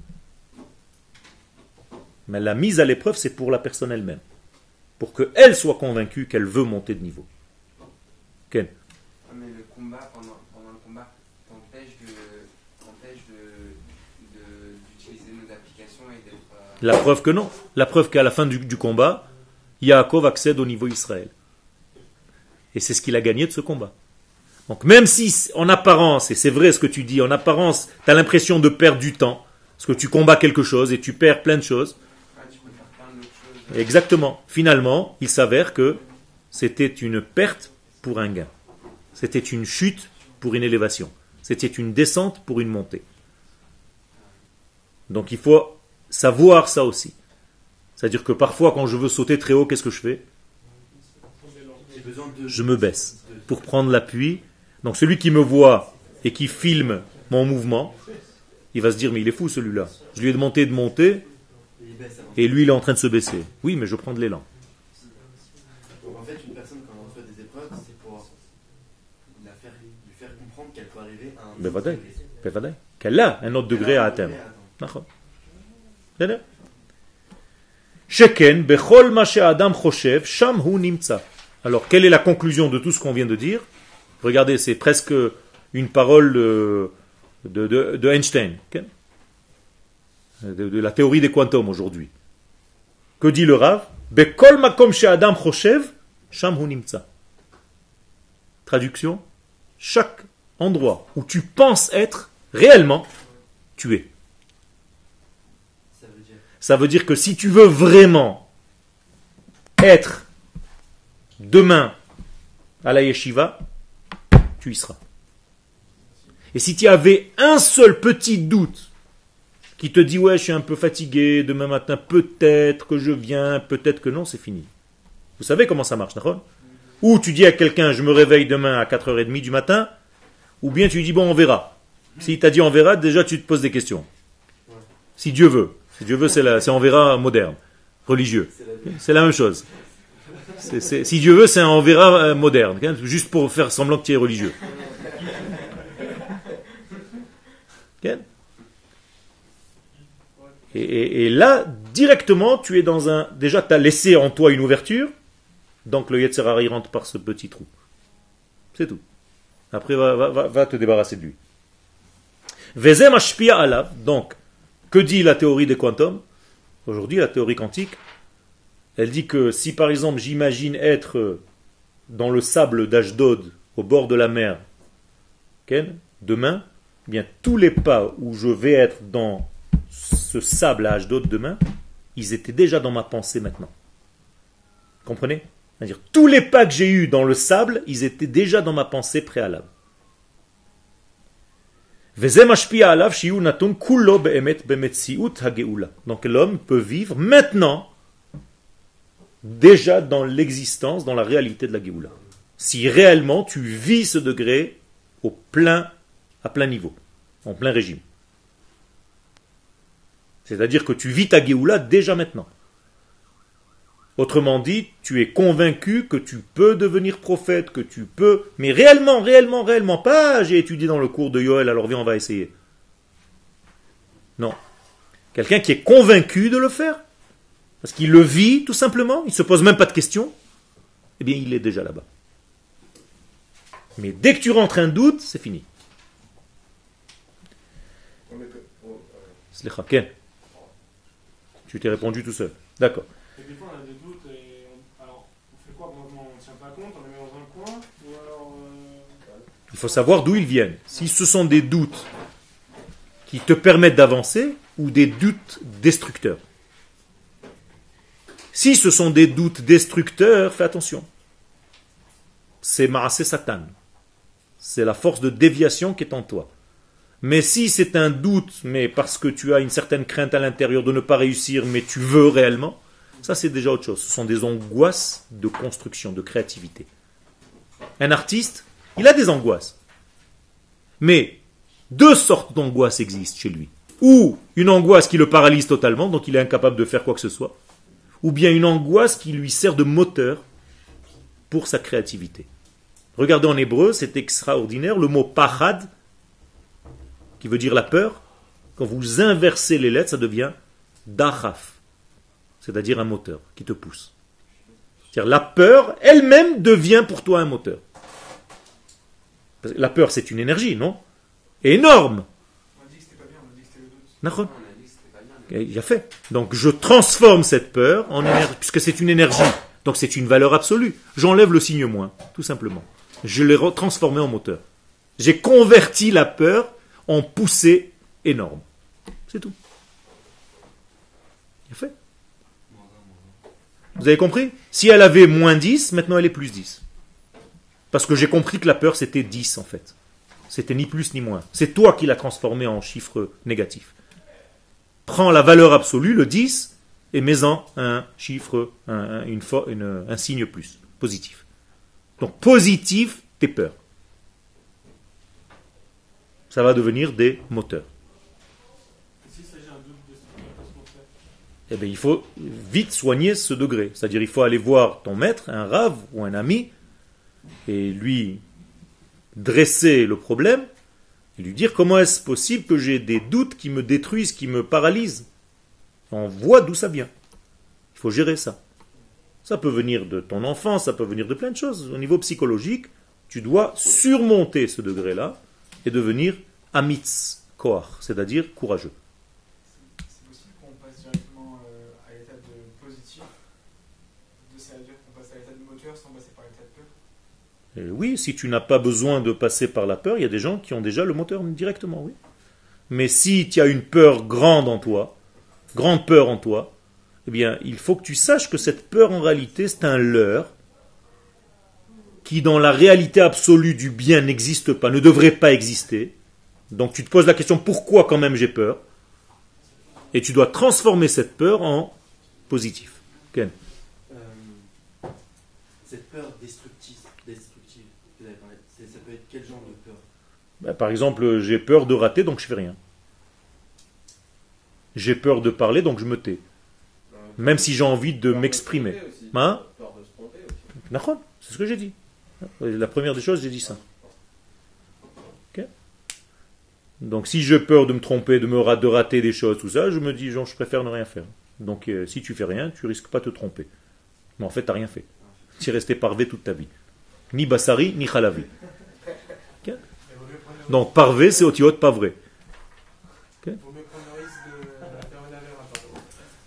Mais la mise à l'épreuve, c'est pour la personne elle-même. Pour qu'elle soit convaincue qu'elle veut monter de niveau. Ken Ah, pendant le combat, t'empêche de, t'empêche de, de- d'utiliser nos applications et d'être. euh, La preuve que non. La preuve qu'à la fin du, combat, Yaakov accède au niveau Israël. Et c'est ce qu'il a gagné de ce combat. Donc même si en apparence, et c'est vrai ce que tu dis, en apparence, tu as l'impression de perdre du temps, parce que tu combats quelque chose et tu perds plein de choses. Exactement. Finalement, il s'avère que c'était une perte pour un gain. C'était une chute pour une élévation. C'était une descente pour une montée. Donc il faut savoir ça aussi. C'est-à-dire que parfois, quand je veux sauter très haut, qu'est-ce que je fais? Je me baisse pour prendre l'appui. Donc celui qui me voit et qui filme mon mouvement, il va se dire, mais il est fou celui-là. Je lui ai demandé de monter, et lui, il est en train de se baisser. Oui, mais je prends de l'élan. En fait, une personne, quand elle reçoit des épreuves, c'est pour lui faire comprendre qu'elle peut arriver à un autre degré. Qu'elle a un autre degré à atteindre. בסדר? שכן, בכל מה שהאדם חושב, שם הוא נמצא. Alors, quelle est la conclusion de tout ce qu'on vient de dire Regardez, c'est presque une parole de, de, de- de Einstein, ok de, de la théorie des quantums aujourd'hui. Que dit le Rav Bekol makom she'adam choshev, sham hu nimtza. Traduction Chaque endroit où tu penses être, réellement, tu es. Ça veut dire. Que si tu veux vraiment être demain à la yeshiva, tu y seras. Et si tu avais un seul petit doute qui te dit ouais je suis un peu fatigué, demain matin peut-être que je viens, peut-être que non, c'est fini. Vous savez comment ça marche, d'accord? Ou tu dis à quelqu'un je me réveille demain à 4h30 du matin, ou bien tu lui dis bon on verra. Si t'a dit on verra, déjà tu te poses des questions. Si Dieu veut. Si Dieu veut, c'est on verra moderne, religieux. C'est la même chose. Si Dieu veut, c'est un verra euh, moderne, hein, juste pour faire semblant que tu es religieux. Et, là, directement, tu es dans un. Déjà, tu as laissé en toi une ouverture, donc le Yetzirah rentre par ce petit trou. C'est tout. Après, va, te débarrasser de lui. Vezem. Donc, que dit la théorie des quantums? Aujourd'hui, la théorie quantique, elle dit que si par exemple j'imagine être dans le sable d'Ashdod, au bord de la mer, demain, eh bien tous les pas où je vais être dans ce sable à Ashdod demain, ils étaient déjà dans ma pensée maintenant. Comprenez? C'est-à-dire tous les pas que j'ai eus dans le sable, ils étaient déjà dans ma pensée préalable. Donc l'homme peut vivre maintenant déjà dans l'existence, dans la réalité de la Géoula. Si réellement tu vis ce degré au à plein niveau, en plein régime. C'est-à-dire que tu vis ta Géoula déjà maintenant. Autrement dit, tu es convaincu que tu peux devenir prophète, que tu peux, mais réellement, réellement, réellement, pas j'ai étudié dans le cours de Yoel, alors viens, on va essayer. Non. Quelqu'un qui est convaincu de le faire, parce qu'il le vit tout simplement, il ne se pose même pas de questions, eh bien il est déjà là-bas. Mais dès que tu rentres un doute, c'est fini. Tu t'es répondu tout seul. D'accord. Et des fois, on a des doutes et on, alors, on fait quoi maintenant On ne tient pas compte, on les met dans un coin Ou alors. euh, Il faut savoir d'où ils viennent. Si ce sont des doutes qui te permettent d'avancer ou des doutes destructeurs. Si ce sont des doutes destructeurs, fais attention. C'est Maasé Satan. C'est la force de déviation qui est en toi. Mais si c'est un doute, mais parce que tu as une certaine crainte à l'intérieur de ne pas réussir, mais tu veux réellement, ça c'est déjà autre chose. Ce sont des angoisses de construction, de créativité. Un artiste, il a des angoisses. Mais deux sortes d'angoisses existent chez lui. Ou une angoisse qui le paralyse totalement, donc il est incapable de faire quoi que ce soit. Ou bien une angoisse qui lui sert de moteur pour sa créativité. Regardez en hébreu, c'est extraordinaire, le mot pahad, qui veut dire la peur, quand vous inversez les lettres, ça devient dachaf, c'est-à-dire un moteur qui te pousse. C'est-à-dire la peur elle-même devient pour toi un moteur. La peur, c'est une énergie, non? Énorme. Bien, on a. Il fait. Donc je transforme cette peur en énergie, puisque c'est une énergie. Donc c'est une valeur absolue. J'enlève le signe moins, tout simplement. Je l'ai transformé en moteur. J'ai converti la peur en poussée énorme. C'est tout. Il a fait. Vous avez compris? Si elle avait moins 10, maintenant elle est plus 10. Parce que j'ai compris que la peur c'était 10 en fait. C'était ni plus ni moins. C'est toi qui l'as transformé en chiffre négatif prends la valeur absolue, le 10, et mets-en un chiffre, un, un- une un signe plus, positif. Donc positif, tes peurs. Ça va devenir des moteurs. Eh bien, il faut vite soigner ce degré. C'est-à-dire, il faut aller voir ton maître, un rave ou un ami, et lui dresser le problème, et lui dire comment est-ce possible que j'ai des doutes qui me détruisent, qui me paralysent. On voit d'où ça vient. Il faut gérer ça. Ça peut venir de ton enfance, ça peut venir de plein de choses. Au niveau psychologique, tu dois surmonter ce degré-là et devenir amitz koach, c'est-à-dire courageux. C'est possible qu'on passe directement euh, à l'état de positif. De ça veut dire qu'on passe à l'état de moteur sans passer par l'état de peur. Euh, oui, si tu n'as pas besoin de passer par la peur, il y a des gens qui ont déjà le moteur directement, oui. Mais si tu as une peur grande en toi, grande peur en toi, eh bien, il faut que tu saches que cette peur, en réalité, c'est un leurre qui, dans la réalité absolue du bien, n'existe pas, ne devrait pas exister. Donc, tu te poses la question pourquoi quand même j'ai peur? Et tu dois transformer cette peur en positif. Euh, destructive, destructive que vous avez parlé, c'est- ça peut être quel genre de peur Ben, par exemple, j'ai peur de rater, donc je fais rien. J'ai peur de parler, donc je me tais. Même si j'ai envie de m'exprimer. Hein C'est ce que j'ai dit. La première des choses, j'ai dit ça. Donc si j'ai peur de me tromper, de me de rater des choses, tout ça, je me dis, genre, je préfère ne rien faire. Donc euh, si tu fais rien, tu risques pas de te tromper. Mais en fait, tu n'as rien fait. Tu es resté parvé toute ta vie. Ni Bassari, ni Khalavi. Risque de faire une affaire pardon.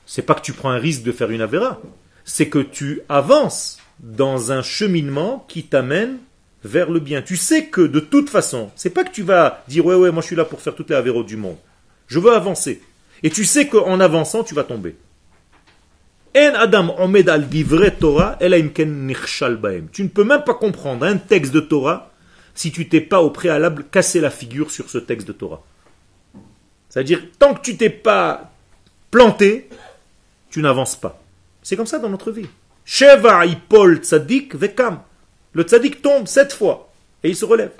c'est pas que tu prends un risque de faire une avéra, c'est que tu avances dans un cheminement qui t'amène vers le bien. Tu sais que de toute façon, c'est pas que tu vas dire ouais ouais moi je suis là pour faire toutes les avéros du monde. Je veux avancer. Et tu sais qu'en avançant tu vas tomber. En Adam omed al Torah. Tu ne peux même pas comprendre un texte de Torah si tu t'es pas au préalable cassé la figure sur ce texte de Torah. C'est-à-dire tant que tu t'es pas planté, tu n'avances pas. C'est comme ça dans notre vie. Sheva ipol tzadik vekam. Le tzadik tombe sept fois et il se relève.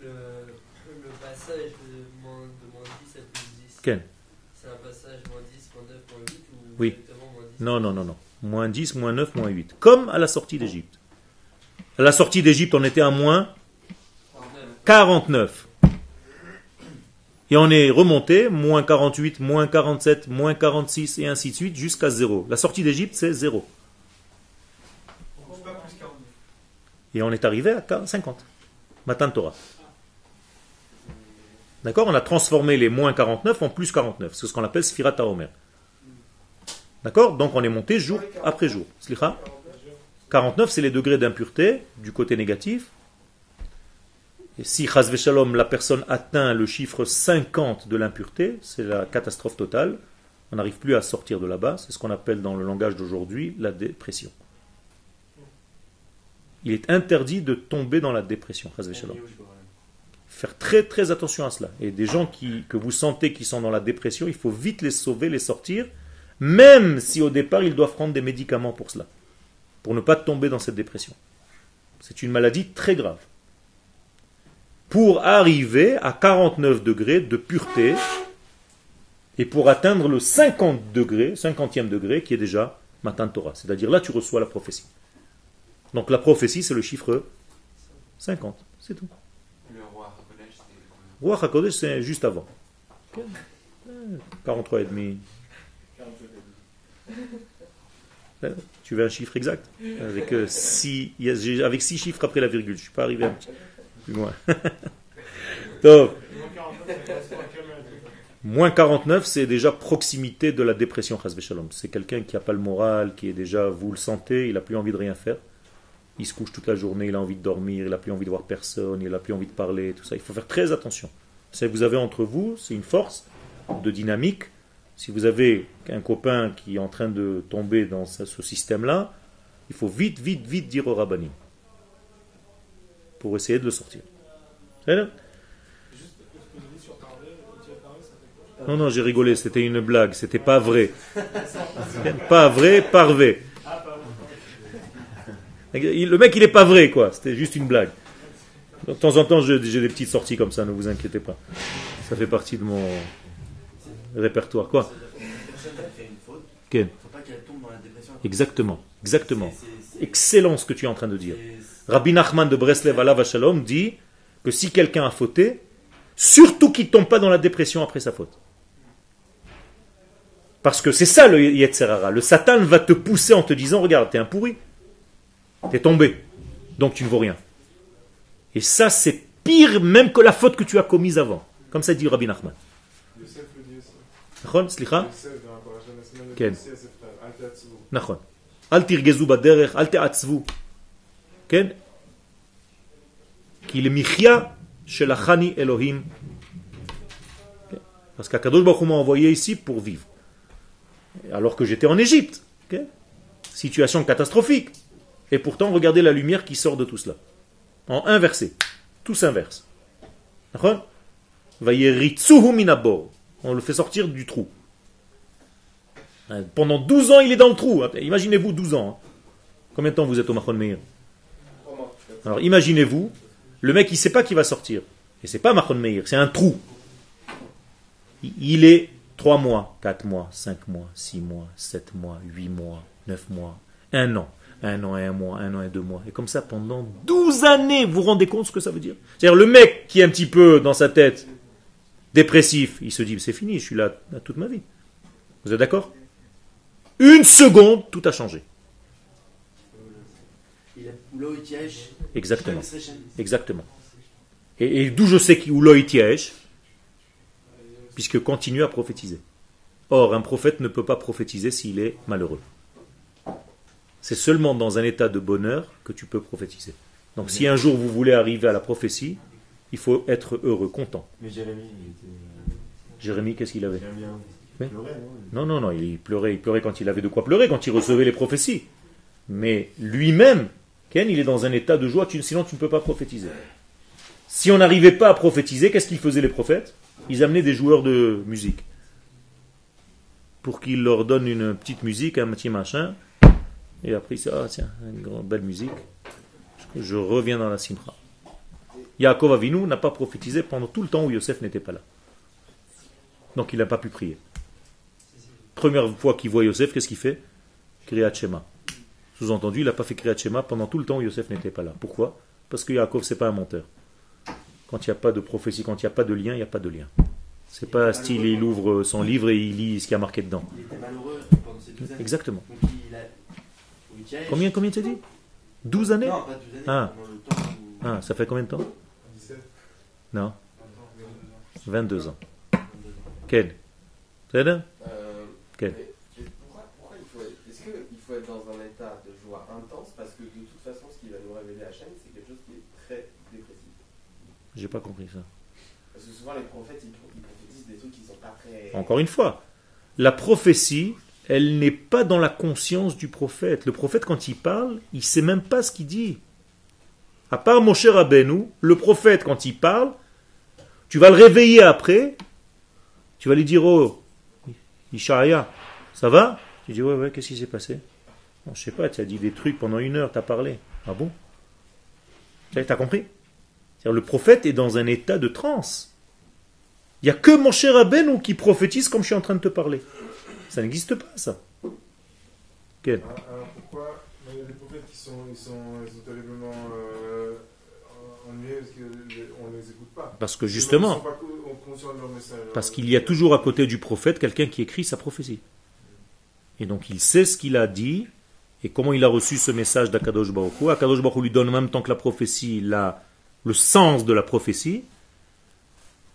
Le, le passage de moins, de moins 10 à plus 10, Ken c'est un passage moins 10, moins 9, moins 8 ou Oui. moins 10 Non, non, non, non. Moins 10, moins 9, moins 8. Comme à la sortie d'Égypte. À la sortie d'Égypte, on était à moins 49. Et on est remonté, moins 48, moins 47, moins 46, et ainsi de suite, jusqu'à 0. La sortie d'Égypte, c'est 0. On ne pas plus 49. Et on est arrivé à 50. Matan Torah. D'accord? On a transformé les moins 49 en plus 49. C'est ce qu'on appelle Sfirat Omer. D'accord? Donc on est monté jour après jour. Slicha? 49, c'est les degrés d'impureté du côté négatif. Et si shalom, la personne atteint le chiffre 50 de l'impureté, c'est la catastrophe totale. On n'arrive plus à sortir de là-bas. C'est ce qu'on appelle dans le langage d'aujourd'hui la dépression. Il est interdit de tomber dans la dépression. shalom. Faire très très attention à cela. Et des gens qui, que vous sentez qui sont dans la dépression, il faut vite les sauver, les sortir, même si au départ ils doivent prendre des médicaments pour cela, pour ne pas tomber dans cette dépression. C'est une maladie très grave. Pour arriver à 49 degrés de pureté et pour atteindre le 50 degrés, 50e degré qui est déjà Matan Torah. C'est-à-dire là tu reçois la prophétie. Donc la prophétie c'est le chiffre 50, c'est tout. Le roi Hakodesh, c'est. Roi HaKodesh c'est juste avant. 43 et demi. Tu veux un chiffre exact Avec, euh, six, avec six chiffres après la virgule. Je ne suis pas arrivé un petit plus loin. [LAUGHS] Donc, moins 49, c'est déjà proximité de la dépression. C'est quelqu'un qui n'a pas le moral, qui est déjà, vous le sentez, il n'a plus envie de rien faire. Il se couche toute la journée, il a envie de dormir, il n'a plus envie de voir personne, il n'a plus envie de parler, tout ça. Il faut faire très attention. Vous avez entre vous, c'est une force de dynamique. Si vous avez un copain qui est en train de tomber dans ce, système-là, il faut vite, vite, vite dire au rabbinim pour essayer de le sortir. Non, non, j'ai rigolé, c'était une blague, c'était pas vrai. Pas vrai, parvé. Le mec, il est pas vrai, quoi. C'était juste une blague. De temps en temps, j'ai des petites sorties comme ça, ne vous inquiétez pas. Ça fait partie de mon répertoire. Quoi faut pas qu'elle tombe dans la dépression. Exactement, exactement. C'est- c'est- c'est- Excellent ce que tu es en train de dire. Rabbi Nachman de Breslev Alav Shalom dit que si quelqu'un a fauté, surtout qu'il ne tombe pas dans la dépression après sa faute. Parce que c'est ça le Yetzerara. Le Satan va te pousser en te disant Regarde, t'es un pourri. T'es tombé. Donc tu ne vaux rien. Et ça, c'est pire même que la faute que tu as commise avant. Comme ça dit Rabbi Nachman. Yosef le dit aussi. Nachon, slicha Yosef, dans la paracha de la semaine, כן. le dit aussi à ses frères, Al ta'atzvu. נכון. אל תרגזו בדרך, אל תעצבו. כן? כי למחיה שלחני אלוהים. כן? Parce qu'Akadosh Baruch Hu m'a envoyé ici pour vivre. Alors que j'étais en Égypte. ok Situation catastrophique. Et pourtant, regardez la lumière qui sort de tout cela. En un verset. Tout s'inverse. D'accord Vayeritsuhu minabor. On le fait sortir du trou. Pendant 12 ans, il est dans le trou. Imaginez-vous 12 ans. hein. Combien de temps vous êtes au Mahon Meir Alors imaginez-vous, le mec il sait pas qu'il va sortir. Et c'est pas Mahon Meir, c'est un trou. Il- Il est 3 mois, 4 mois, 5 mois, 6 mois, 7 mois, 8 mois, 9 mois, 1 an. Un an et un mois, un an et deux mois. Et comme ça pendant 12 années, vous vous rendez compte ce que ça veut dire? C'est-à-dire le mec qui est un petit peu dans sa tête dépressif, il se dit c'est fini, je suis là toute ma vie. Vous êtes d'accord? Une seconde, tout a changé. Exactement. Exactement. Et, et d'où je sais qu'il Tiège? Puisque continue à prophétiser. Or, un prophète ne peut pas prophétiser s'il est malheureux. C'est seulement dans un état de bonheur que tu peux prophétiser. Donc, si un jour vous voulez arriver à la prophétie, il faut être heureux, content. Mais Jérémie, il était. Jérémie, qu'est-ce qu'il avait. Oui. Il pleurait, non Non, non, il pleurait, il pleurait quand il avait de quoi pleurer, quand il recevait les prophéties. Mais lui-même, Ken, il est dans un état de joie, tu- sinon tu ne peux pas prophétiser. Si on n'arrivait pas à prophétiser, qu'est-ce qu'ils faisaient les prophètes? Ils amenaient des joueurs de musique. Pour qu'ils leur donnent une petite musique, un petit machin. Et après, disent, ah tiens, une grande, belle musique. Je reviens dans la simcha. Yaakov Avinu n'a pas prophétisé pendant tout le temps où Yosef n'était pas là. Donc il n'a pas pu prier. Première fois qu'il voit Yosef, qu'est-ce qu'il fait? Kriyat Shema. Sous-entendu, il n'a pas fait Kriyat Shema pendant tout le temps où Yosef n'était pas là. Pourquoi? Parce que Yaakov, c'est pas un menteur. Quand il n'y a pas de prophétie, quand il n'y a pas de lien, il n'y a pas de lien. C'est pas style, il ouvre son livre et il lit ce qu'il y a marqué dedans. Il était malheureux pendant ces 12 années. Exactement. Donc il a. Combien, combien tu as dit? 12 années? Non, pas 12 années. Ah. Pendant le temps où. Ah, ça fait combien de temps? 17, Non, 22 22 ans. Ken C'est là Quel mais- mais pourquoi, pourquoi il faut être, est-ce qu'il faut être dans un état de joie intense? Parce que de toute façon ce qui va nous révéler Hachem c'est quelque chose qui est très dépressif. J'ai pas compris ça. Parce que souvent les prophètes ils, pro- ils prophétisent des trucs qui sont pas très. Encore une fois, la prophétie, elle n'est pas dans la conscience du prophète. Le prophète, quand il parle, il sait même pas ce qu'il dit. À part mon cher Rabbeinu, le prophète, quand il parle, tu vas le réveiller après, tu vas lui dire, oh, Ishaïa, ça va? Tu dis, ouais, ouais, qu'est-ce qui s'est passé? Je sais pas, tu as dit des trucs pendant une heure, tu as parlé. Ah bon? Tu as compris? Le prophète est dans un état de transe. Il n'y a que mon cher Rabbeinu qui prophétise comme je suis en train de te parler. Ça n'existe pas, ça. Pourquoi mais il y a des prophètes qui sont, ils sont, ils sont terriblement euh, ennuyés parce qu'on ne les écoute pas Parce que Ils justement, sont pas co- conscients de leur message. parce qu'il y a toujours à côté du prophète quelqu'un qui écrit sa prophétie. Et donc il sait ce qu'il a dit et comment il a reçu ce message d'Akadosh Baruch Hu. Akadosh Baruch Hu lui donne en même temps que la prophétie la, le sens de la prophétie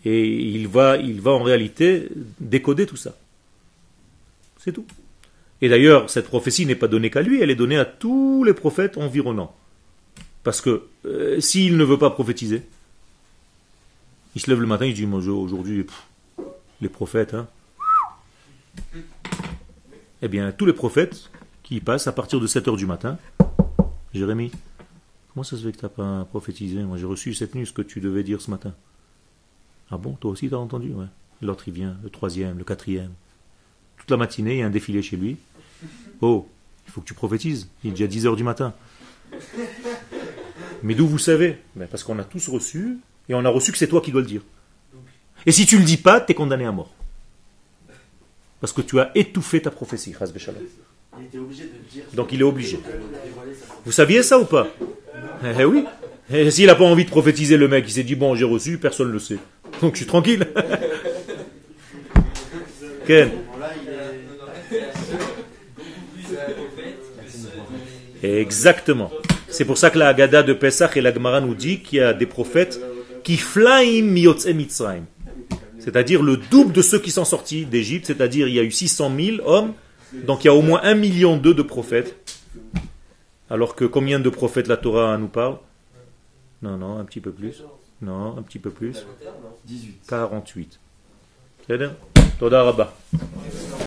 et il va, il va en réalité décoder tout ça. C'est tout. Et d'ailleurs, cette prophétie n'est pas donnée qu'à lui, elle est donnée à tous les prophètes environnants. Parce que euh, s'il ne veut pas prophétiser, il se lève le matin, il dit, moi aujourd'hui, les prophètes, hein. Eh bien, tous les prophètes qui passent à partir de 7 heures du matin, Jérémie, comment ça se fait que tu n'as pas prophétisé? Moi j'ai reçu cette nuit ce que tu devais dire ce matin. Ah bon, toi aussi t'as entendu. L'autre il vient, le troisième, le quatrième. Toute la matinée, il y a un défilé chez lui. Oh, il faut que tu prophétises. Il est déjà 10 heures du matin. Mais d'où vous savez? Ben, Parce qu'on a tous reçu, et on a reçu que c'est toi qui dois le dire. Et si tu le dis pas, tu es condamné à mort. Parce que tu as étouffé ta prophétie. Il était obligé de le dire. Donc il est obligé. Vous saviez ça ou pas? Eh eh oui. Et s'il n'a pas envie de prophétiser le mec, il s'est dit bon j'ai reçu, personne ne le sait. Donc je suis tranquille. [LAUGHS] Ken moment-là, il est. Exactement. C'est pour ça que la Haggadah de Pesach et la Gemara nous dit qu'il y a des prophètes qui flaim miyotze Mitzrayim. C'est-à-dire le double de ceux qui sont sortis d'Égypte, c'est-à-dire il y a eu 600 000 hommes, donc il y a au moins 1 million d'eux de prophètes. Alors que combien de prophètes la Torah nous parle? Non, non, un petit peu plus. Non, un petit peu plus. 18. 48. C'est-à-dire Toda Rabba.